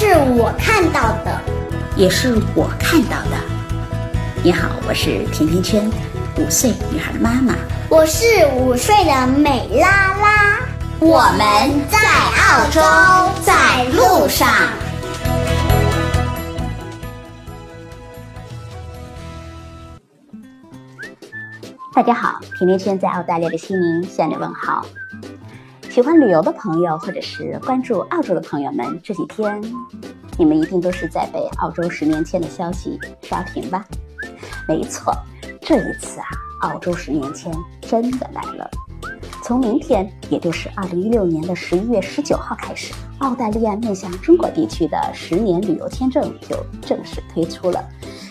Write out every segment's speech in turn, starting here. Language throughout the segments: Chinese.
这是我看到的，也是我看到的。你好，我是甜甜圈，五岁女孩的妈妈。我是五岁的美拉拉。我们在澳洲，在路上。大家好，甜甜圈在澳大利亚的悉尼向你问好。喜欢旅游的朋友，或者是关注澳洲的朋友们，这几天你们一定都是在被澳洲十年签的消息刷屏吧？没错，这一次啊，澳洲十年签真的来了。从明天，也就是二零一六年的十一月十九号开始，澳大利亚面向中国地区的十年旅游签证就正式推出了。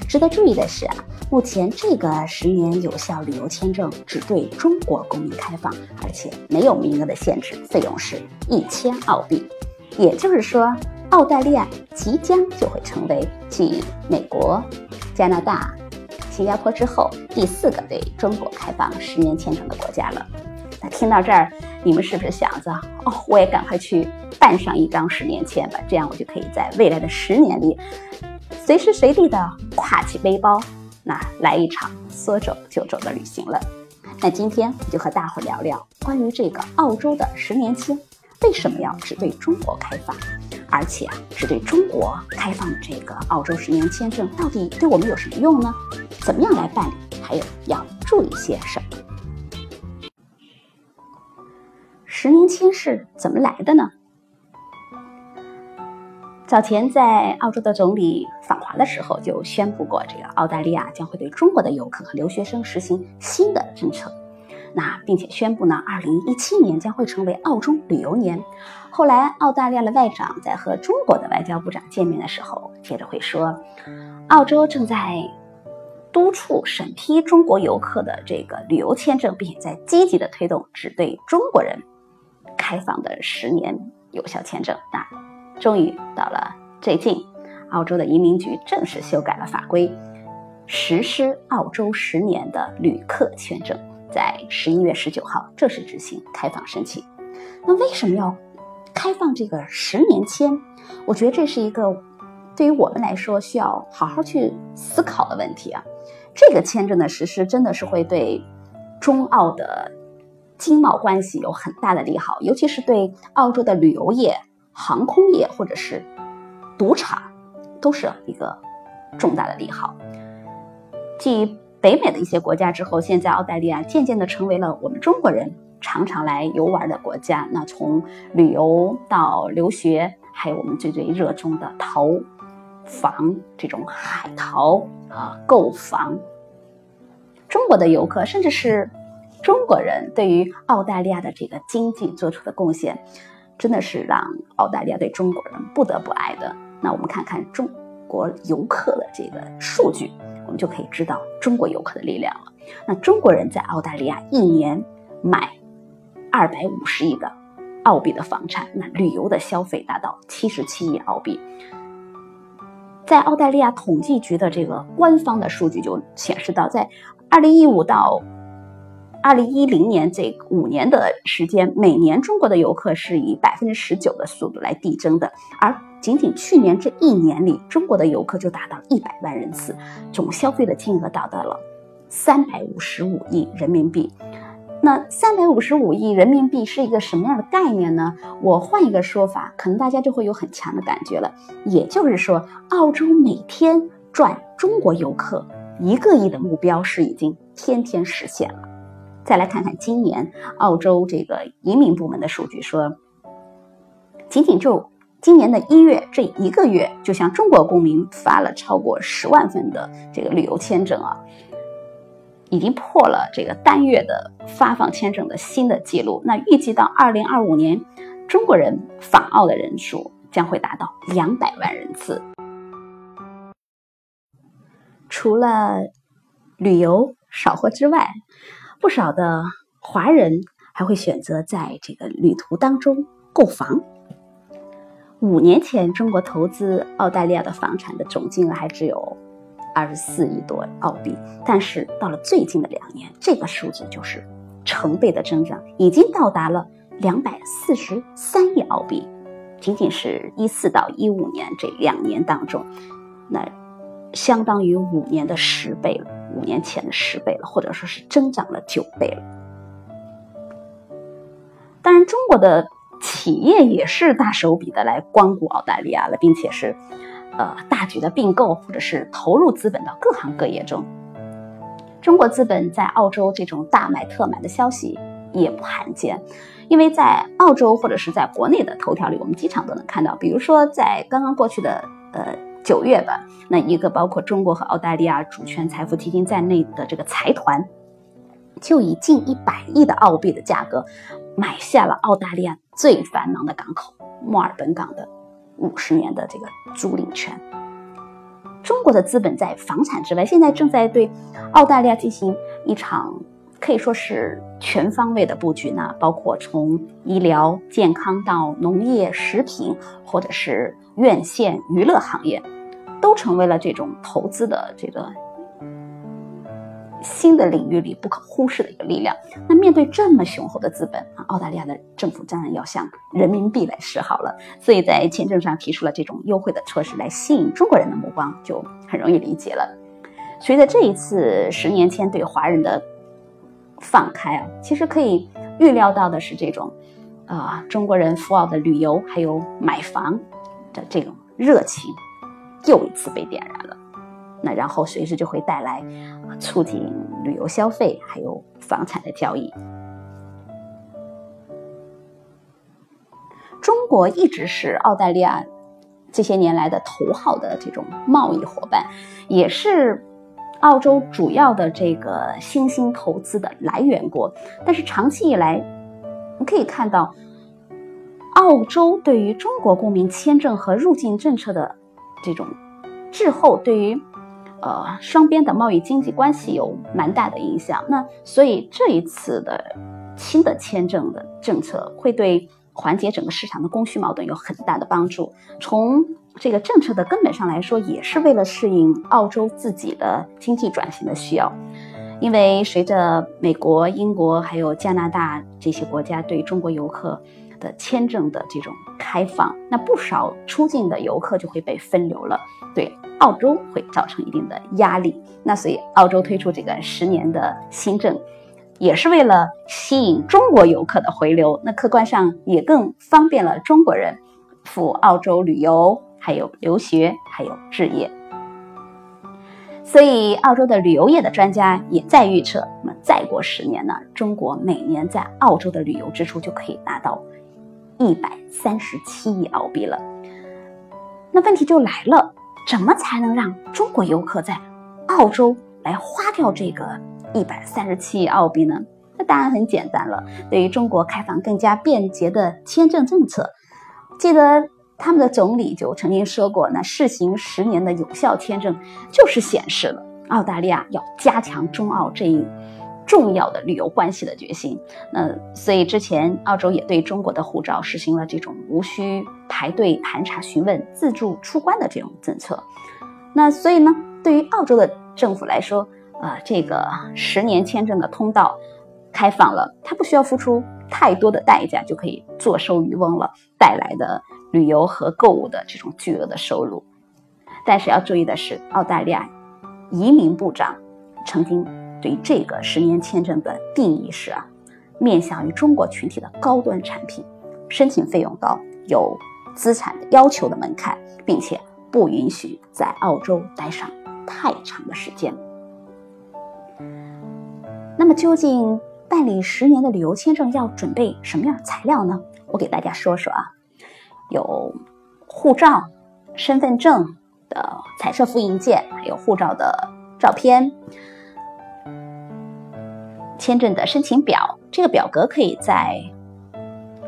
值得注意的是啊，目前这个十年有效旅游签证只对中国公民开放，而且没有名额的限制，费用是一千澳币。也就是说，澳大利亚即将就会成为继美国、加拿大、新加坡之后第四个对中国开放十年签证的国家了。那听到这儿，你们是不是想着哦，我也赶快去办上一张十年签吧，这样我就可以在未来的十年里。随时随地的挎起背包，那来一场说走就走的旅行了。那今天我就和大伙聊聊关于这个澳洲的十年签，为什么要只对中国开放，而且，只对中国开放的这个澳洲十年签证到底对我们有什么用呢？怎么样来办理？还有要注意些什么？十年签是怎么来的呢？早前在澳洲的总理访的时候就宣布过，这个澳大利亚将会对中国的游客和留学生实行新的政策。那并且宣布呢，二零一七年将会成为澳洲旅游年。后来，澳大利亚的外长在和中国的外交部长见面的时候，接着会说，澳洲正在督促审批中国游客的这个旅游签证，并且在积极的推动只对中国人开放的十年有效签证。那。终于到了最近，澳洲的移民局正式修改了法规，实施澳洲十年的旅客签证，在十一月十九号正式执行开放申请。那为什么要开放这个十年签？我觉得这是一个对于我们来说需要好好去思考的问题啊。这个签证的实施真的是会对中澳的经贸关系有很大的利好，尤其是对澳洲的旅游业。航空业或者是赌场，都是一个重大的利好。继北美的一些国家之后，现在澳大利亚渐渐的成为了我们中国人常常来游玩的国家。那从旅游到留学，还有我们最最热衷的淘房这种海淘啊，购房，中国的游客甚至是中国人对于澳大利亚的这个经济做出的贡献。真的是让澳大利亚对中国人不得不爱的。那我们看看中国游客的这个数据，我们就可以知道中国游客的力量了。那中国人在澳大利亚一年买二百五十亿的澳币的房产，那旅游的消费达到七十七亿澳币。在澳大利亚统计局的这个官方的数据就显示到，在二零一五到二零一零年这五年的时间，每年中国的游客是以百分之十九的速度来递增的，而仅仅去年这一年里，中国的游客就达到一百万人次，总消费的金额达到了三百五十五亿人民币。那三百五十五亿人民币是一个什么样的概念呢？我换一个说法，可能大家就会有很强的感觉了。也就是说，澳洲每天赚中国游客一个亿的目标是已经天天实现了。再来看看今年澳洲这个移民部门的数据，说，仅仅就今年的一月这一个月，就向中国公民发了超过十万份的这个旅游签证啊，已经破了这个单月的发放签证的新的记录。那预计到二零二五年，中国人访澳的人数将会达到两百万人次。除了旅游少货之外，不少的华人还会选择在这个旅途当中购房。五年前，中国投资澳大利亚的房产的总金额还只有二十四亿多澳币，但是到了最近的两年，这个数字就是成倍的增长，已经到达了两百四十三亿澳币。仅仅是一四到一五年这两年当中，那相当于五年的十倍了，五年前的十倍了，或者说是增长了九倍了。当然，中国的企业也是大手笔的来光顾澳大利亚了，并且是呃大举的并购或者是投入资本到各行各业中。中国资本在澳洲这种大买特买的消息也不罕见。因为在澳洲或者是在国内的头条里，我们经常都能看到，比如说在刚刚过去的呃九月吧，那一个包括中国和澳大利亚主权财富基金在内的这个财团，就以近一百亿的澳币的价格买下了澳大利亚最繁忙的港口墨尔本港的五十年的这个租赁权。中国的资本在房产之外，现在正在对澳大利亚进行一场。可以说是全方位的布局呢，包括从医疗健康到农业、食品，或者是院线娱乐行业，都成为了这种投资的这个新的领域里不可忽视的一个力量。那面对这么雄厚的资本啊，澳大利亚的政府当然要向人民币来示好了，所以在签证上提出了这种优惠的措施来吸引中国人的目光，就很容易理解了。随着这一次十年签对华人的。放开啊！其实可以预料到的是，这种，啊，中国人赴澳的旅游还有买房的这种热情，又一次被点燃了。那然后随之就会带来促进旅游消费还有房产的交易。中国一直是澳大利亚这些年来的头号的这种贸易伙伴，也是。澳洲主要的这个新兴投资的来源国，但是长期以来，你可以看到，澳洲对于中国公民签证和入境政策的这种滞后，对于呃双边的贸易经济关系有蛮大的影响。那所以这一次的新的签证的政策会对缓解整个市场的供需矛盾有很大的帮助。从这个政策的根本上来说，也是为了适应澳洲自己的经济转型的需要。因为随着美国、英国还有加拿大这些国家对中国游客的签证的这种开放，那不少出境的游客就会被分流了，对澳洲会造成一定的压力。那所以澳洲推出这个十年的新政，也是为了吸引中国游客的回流。那客观上也更方便了中国人赴澳洲旅游。还有留学，还有置业，所以澳洲的旅游业的专家也在预测，那么再过十年呢，中国每年在澳洲的旅游支出就可以达到一百三十七亿澳币了。那问题就来了，怎么才能让中国游客在澳洲来花掉这个一百三十七亿澳币呢？那当然很简单了，对于中国开放更加便捷的签证政策，记得。他们的总理就曾经说过，那试行十年的有效签证，就是显示了澳大利亚要加强中澳这一重要的旅游关系的决心。那所以之前澳洲也对中国的护照实行了这种无需排队盘查询问、自助出关的这种政策。那所以呢，对于澳洲的政府来说，呃，这个十年签证的通道开放了，它不需要付出太多的代价就可以坐收渔翁了，带来的。旅游和购物的这种巨额的收入，但是要注意的是，澳大利亚移民部长曾经对这个十年签证的定义是啊，面向于中国群体的高端产品，申请费用高，有资产要求的门槛，并且不允许在澳洲待上太长的时间。那么，究竟办理十年的旅游签证要准备什么样的材料呢？我给大家说说啊。有护照、身份证的彩色复印件，还有护照的照片、签证的申请表。这个表格可以在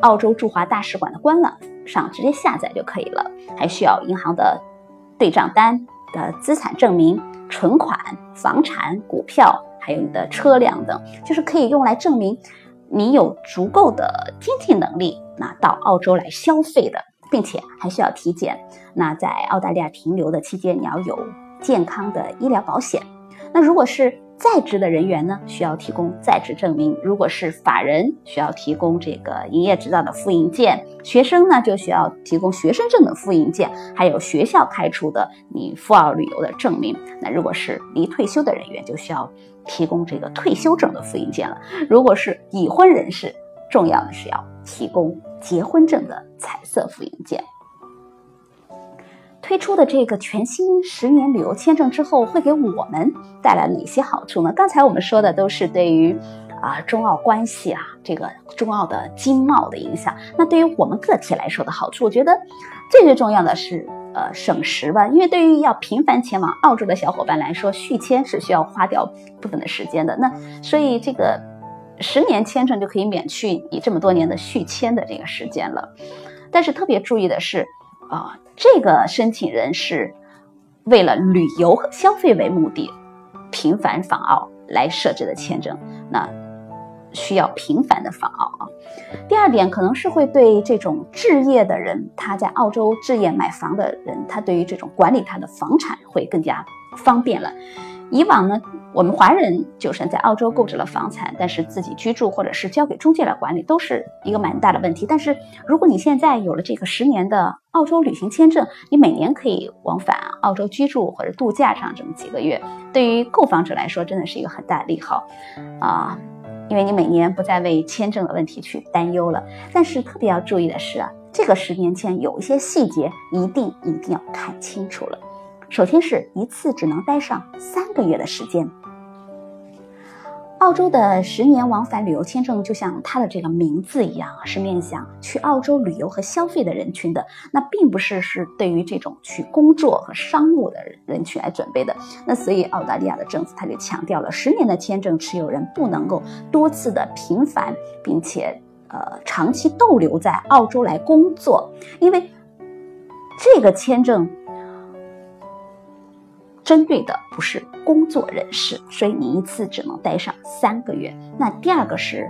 澳洲驻华大使馆的官网上直接下载就可以了。还需要银行的对账单、的资产证明、存款、房产、股票，还有你的车辆等，就是可以用来证明你有足够的经济能力，那到澳洲来消费的，并且还需要体检。那在澳大利亚停留的期间，你要有健康的医疗保险。那如果是在职的人员呢，需要提供在职证明；如果是法人，需要提供这个营业执照的复印件；学生呢，就需要提供学生证的复印件，还有学校开出的你赴澳旅游的证明。那如果是离退休的人员，就需要提供这个退休证的复印件了。如果是已婚人士，重要的是要提供结婚证的彩色复印件。推出的这个全新十年旅游签证之后，会给我们带来哪些好处呢？刚才我们说的都是对于啊中澳关系啊这个中澳的经贸的影响。那对于我们个体来说的好处，我觉得最最重要的是呃省时吧。因为对于要频繁前往澳洲的小伙伴来说，续签是需要花掉部分的时间的。那所以这个十年签证就可以免去你这么多年的续签的这个时间了。但是特别注意的是。啊，这个申请人是为了旅游和消费为目的，频繁访澳来设置的签证，那需要频繁的访澳啊。第二点，可能是会对这种置业的人，他在澳洲置业买房的人，他对于这种管理他的房产会更加方便了。以往呢，我们华人就算在澳洲购置了房产，但是自己居住或者是交给中介来管理，都是一个蛮大的问题。但是如果你现在有了这个十年的澳洲旅行签证，你每年可以往返澳洲居住或者度假上这么几个月，对于购房者来说真的是一个很大的利好啊，因为你每年不再为签证的问题去担忧了。但是特别要注意的是啊，这个十年签有一些细节一定一定要看清楚了。首先是一次只能待上三个月的时间。澳洲的十年往返旅游签证就像它的这个名字一样，是面向去澳洲旅游和消费的人群的，那并不是是对于这种去工作和商务的人群来准备的。那所以澳大利亚的政府他就强调了，十年的签证持有人不能够多次的频繁并且呃长期逗留在澳洲来工作，因为这个签证。针对的不是工作人士，所以你一次只能待上三个月。那第二个是，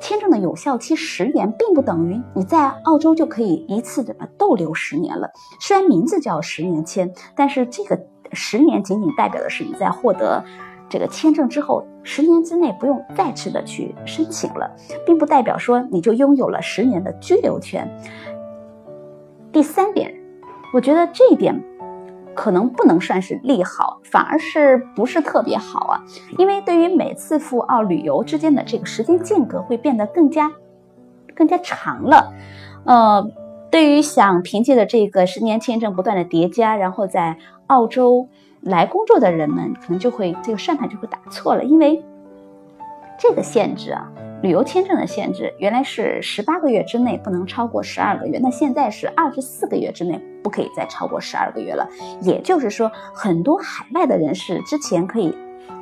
签证的有效期十年，并不等于你在澳洲就可以一次的逗留十年了。虽然名字叫十年签，但是这个十年仅仅代表的是你在获得这个签证之后，十年之内不用再次的去申请了，并不代表说你就拥有了十年的居留权。第三点，我觉得这一点。可能不能算是利好，反而是不是特别好啊？因为对于每次赴澳旅游之间的这个时间间隔会变得更加更加长了。呃，对于想凭借着这个十年签证不断的叠加，然后在澳洲来工作的人们，可能就会这个算盘就会打错了，因为这个限制啊。旅游签证的限制原来是十八个月之内不能超过十二个月，那现在是二十四个月之内不可以再超过十二个月了。也就是说，很多海外的人士之前可以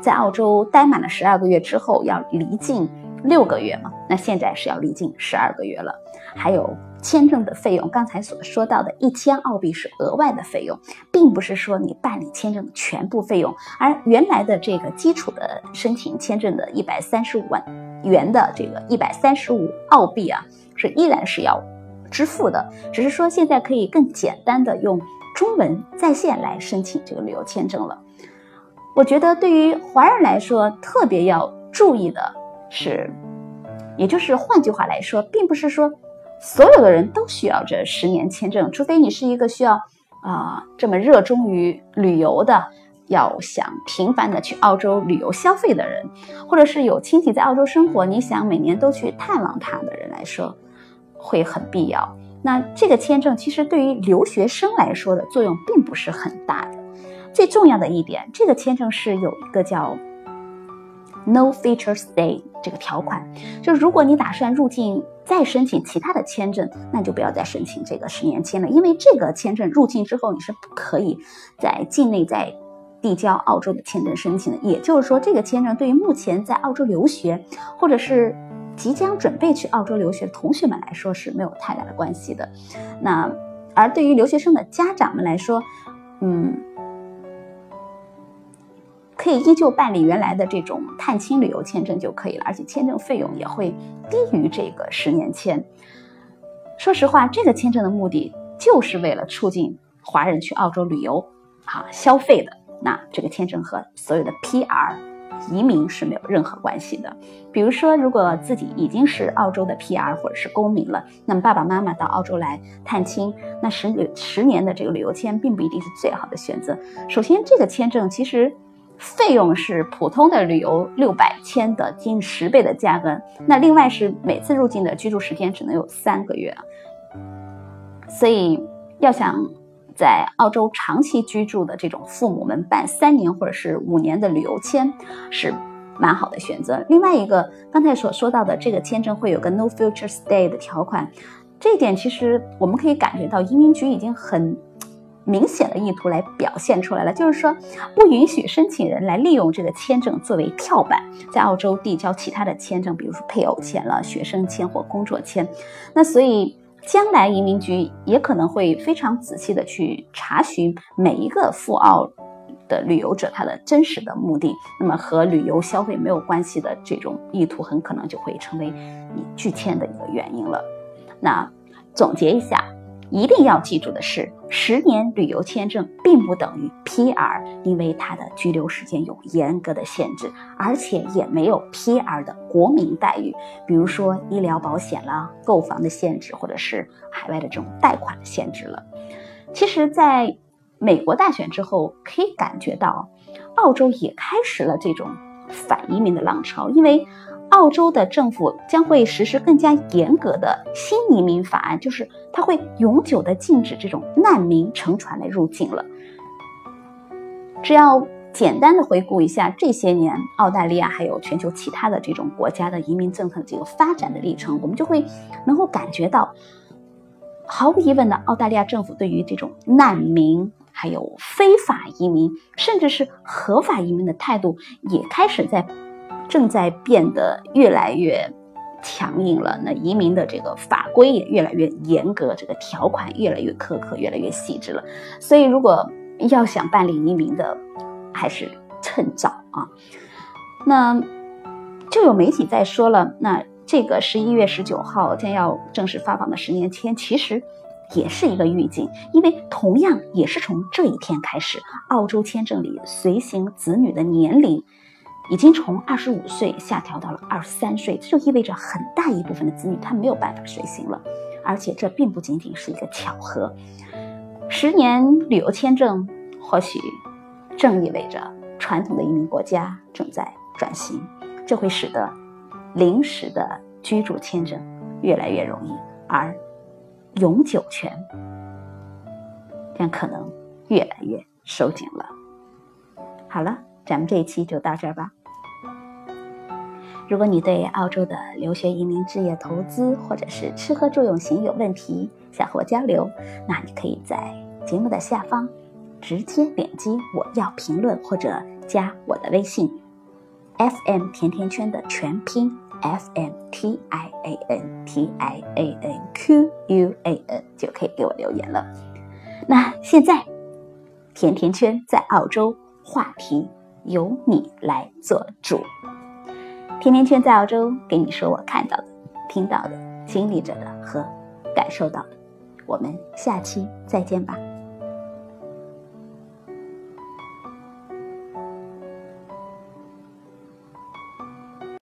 在澳洲待满了十二个月之后要离境六个月嘛，那现在是要离境十二个月了。还有。签证的费用，刚才所说到的一千澳币是额外的费用，并不是说你办理签证的全部费用，而原来的这个基础的申请签证的一百三十五万元的这个一百三十五澳币啊，是依然是要支付的，只是说现在可以更简单的用中文在线来申请这个旅游签证了。我觉得对于华人来说，特别要注意的是，也就是换句话来说，并不是说。所有的人都需要这十年签证，除非你是一个需要啊这么热衷于旅游的，要想频繁的去澳洲旅游消费的人，或者是有亲戚在澳洲生活，你想每年都去探望他的人来说，会很必要。那这个签证其实对于留学生来说的作用并不是很大的。最重要的一点，这个签证是有一个叫 No Feature Stay 这个条款，就如果你打算入境。再申请其他的签证，那就不要再申请这个十年签了，因为这个签证入境之后你是不可以在境内再递交澳洲的签证申请的。也就是说，这个签证对于目前在澳洲留学或者是即将准备去澳洲留学的同学们来说是没有太大的关系的。那而对于留学生的家长们来说，嗯，可以依旧办理原来的这种探亲旅游签证就可以了，而且签证费用也会低于这个十年签。说实话，这个签证的目的就是为了促进华人去澳洲旅游啊消费的。那这个签证和所有的 PR 移民是没有任何关系的。比如说，如果自己已经是澳洲的 PR 或者是公民了，那么爸爸妈妈到澳洲来探亲，那十旅十年的这个旅游签并不一定是最好的选择。首先，这个签证其实。费用是普通的旅游六百千的近十倍的价格，那另外是每次入境的居住时间只能有三个月，所以要想在澳洲长期居住的这种父母们办三年或者是五年的旅游签是蛮好的选择。另外一个刚才所说到的这个签证会有个 No Future Stay 的条款，这一点其实我们可以感觉到移民局已经很。明显的意图来表现出来了，就是说不允许申请人来利用这个签证作为跳板，在澳洲递交其他的签证，比如说配偶签了、学生签或工作签。那所以将来移民局也可能会非常仔细的去查询每一个赴澳的旅游者他的真实的目的，那么和旅游消费没有关系的这种意图，很可能就会成为你拒签的一个原因了。那总结一下。一定要记住的是，十年旅游签证并不等于 PR，因为它的居留时间有严格的限制，而且也没有 PR 的国民待遇，比如说医疗保险啦、购房的限制，或者是海外的这种贷款的限制了。其实，在美国大选之后，可以感觉到，澳洲也开始了这种反移民的浪潮，因为。澳洲的政府将会实施更加严格的新移民法案，就是它会永久的禁止这种难民乘船来入境了。只要简单的回顾一下这些年澳大利亚还有全球其他的这种国家的移民政策这个发展的历程，我们就会能够感觉到，毫无疑问的，澳大利亚政府对于这种难民、还有非法移民，甚至是合法移民的态度，也开始在。正在变得越来越强硬了，那移民的这个法规也越来越严格，这个条款越来越苛刻，越来越细致了。所以，如果要想办理移民的，还是趁早啊。那就有媒体在说了，那这个十一月十九号将要正式发放的十年签，其实也是一个预警，因为同样也是从这一天开始，澳洲签证里随行子女的年龄。已经从二十五岁下调到了二十三岁，这就意味着很大一部分的子女他没有办法随行了，而且这并不仅仅是一个巧合。十年旅游签证或许正意味着传统的移民国家正在转型，这会使得临时的居住签证越来越容易，而永久权将可能越来越收紧了。好了，咱们这一期就到这儿吧。如果你对澳洲的留学、移民、置业、投资，或者是吃喝住用行有问题，想和我交流，那你可以在节目的下方直接点击我要评论，或者加我的微信，FM 甜甜圈的全拼 FM T I A N T I A N Q U A N 就可以给我留言了。那现在，甜甜圈在澳洲话题由你来做主。甜甜圈在澳洲，给你说我看到的、听到的、经历着的和感受到的。我们下期再见吧。